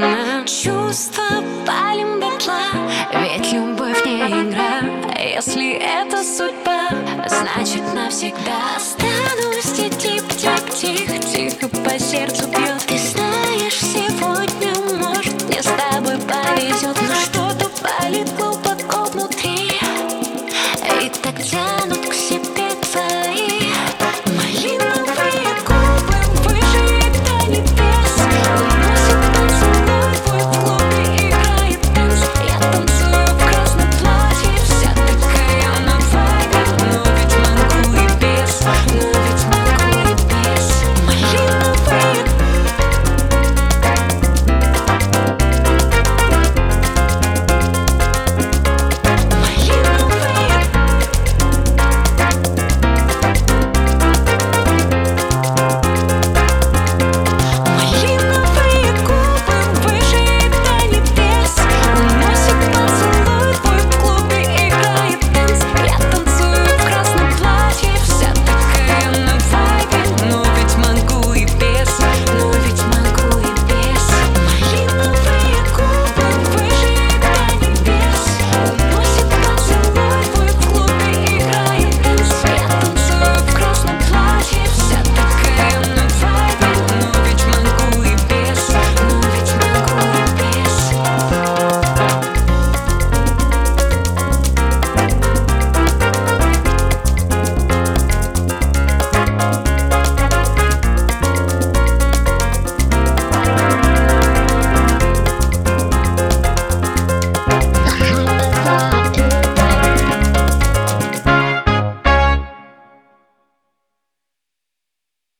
на Чувства палим дотла. Ведь любовь не игра. Если это судьба Значит навсегда Останусь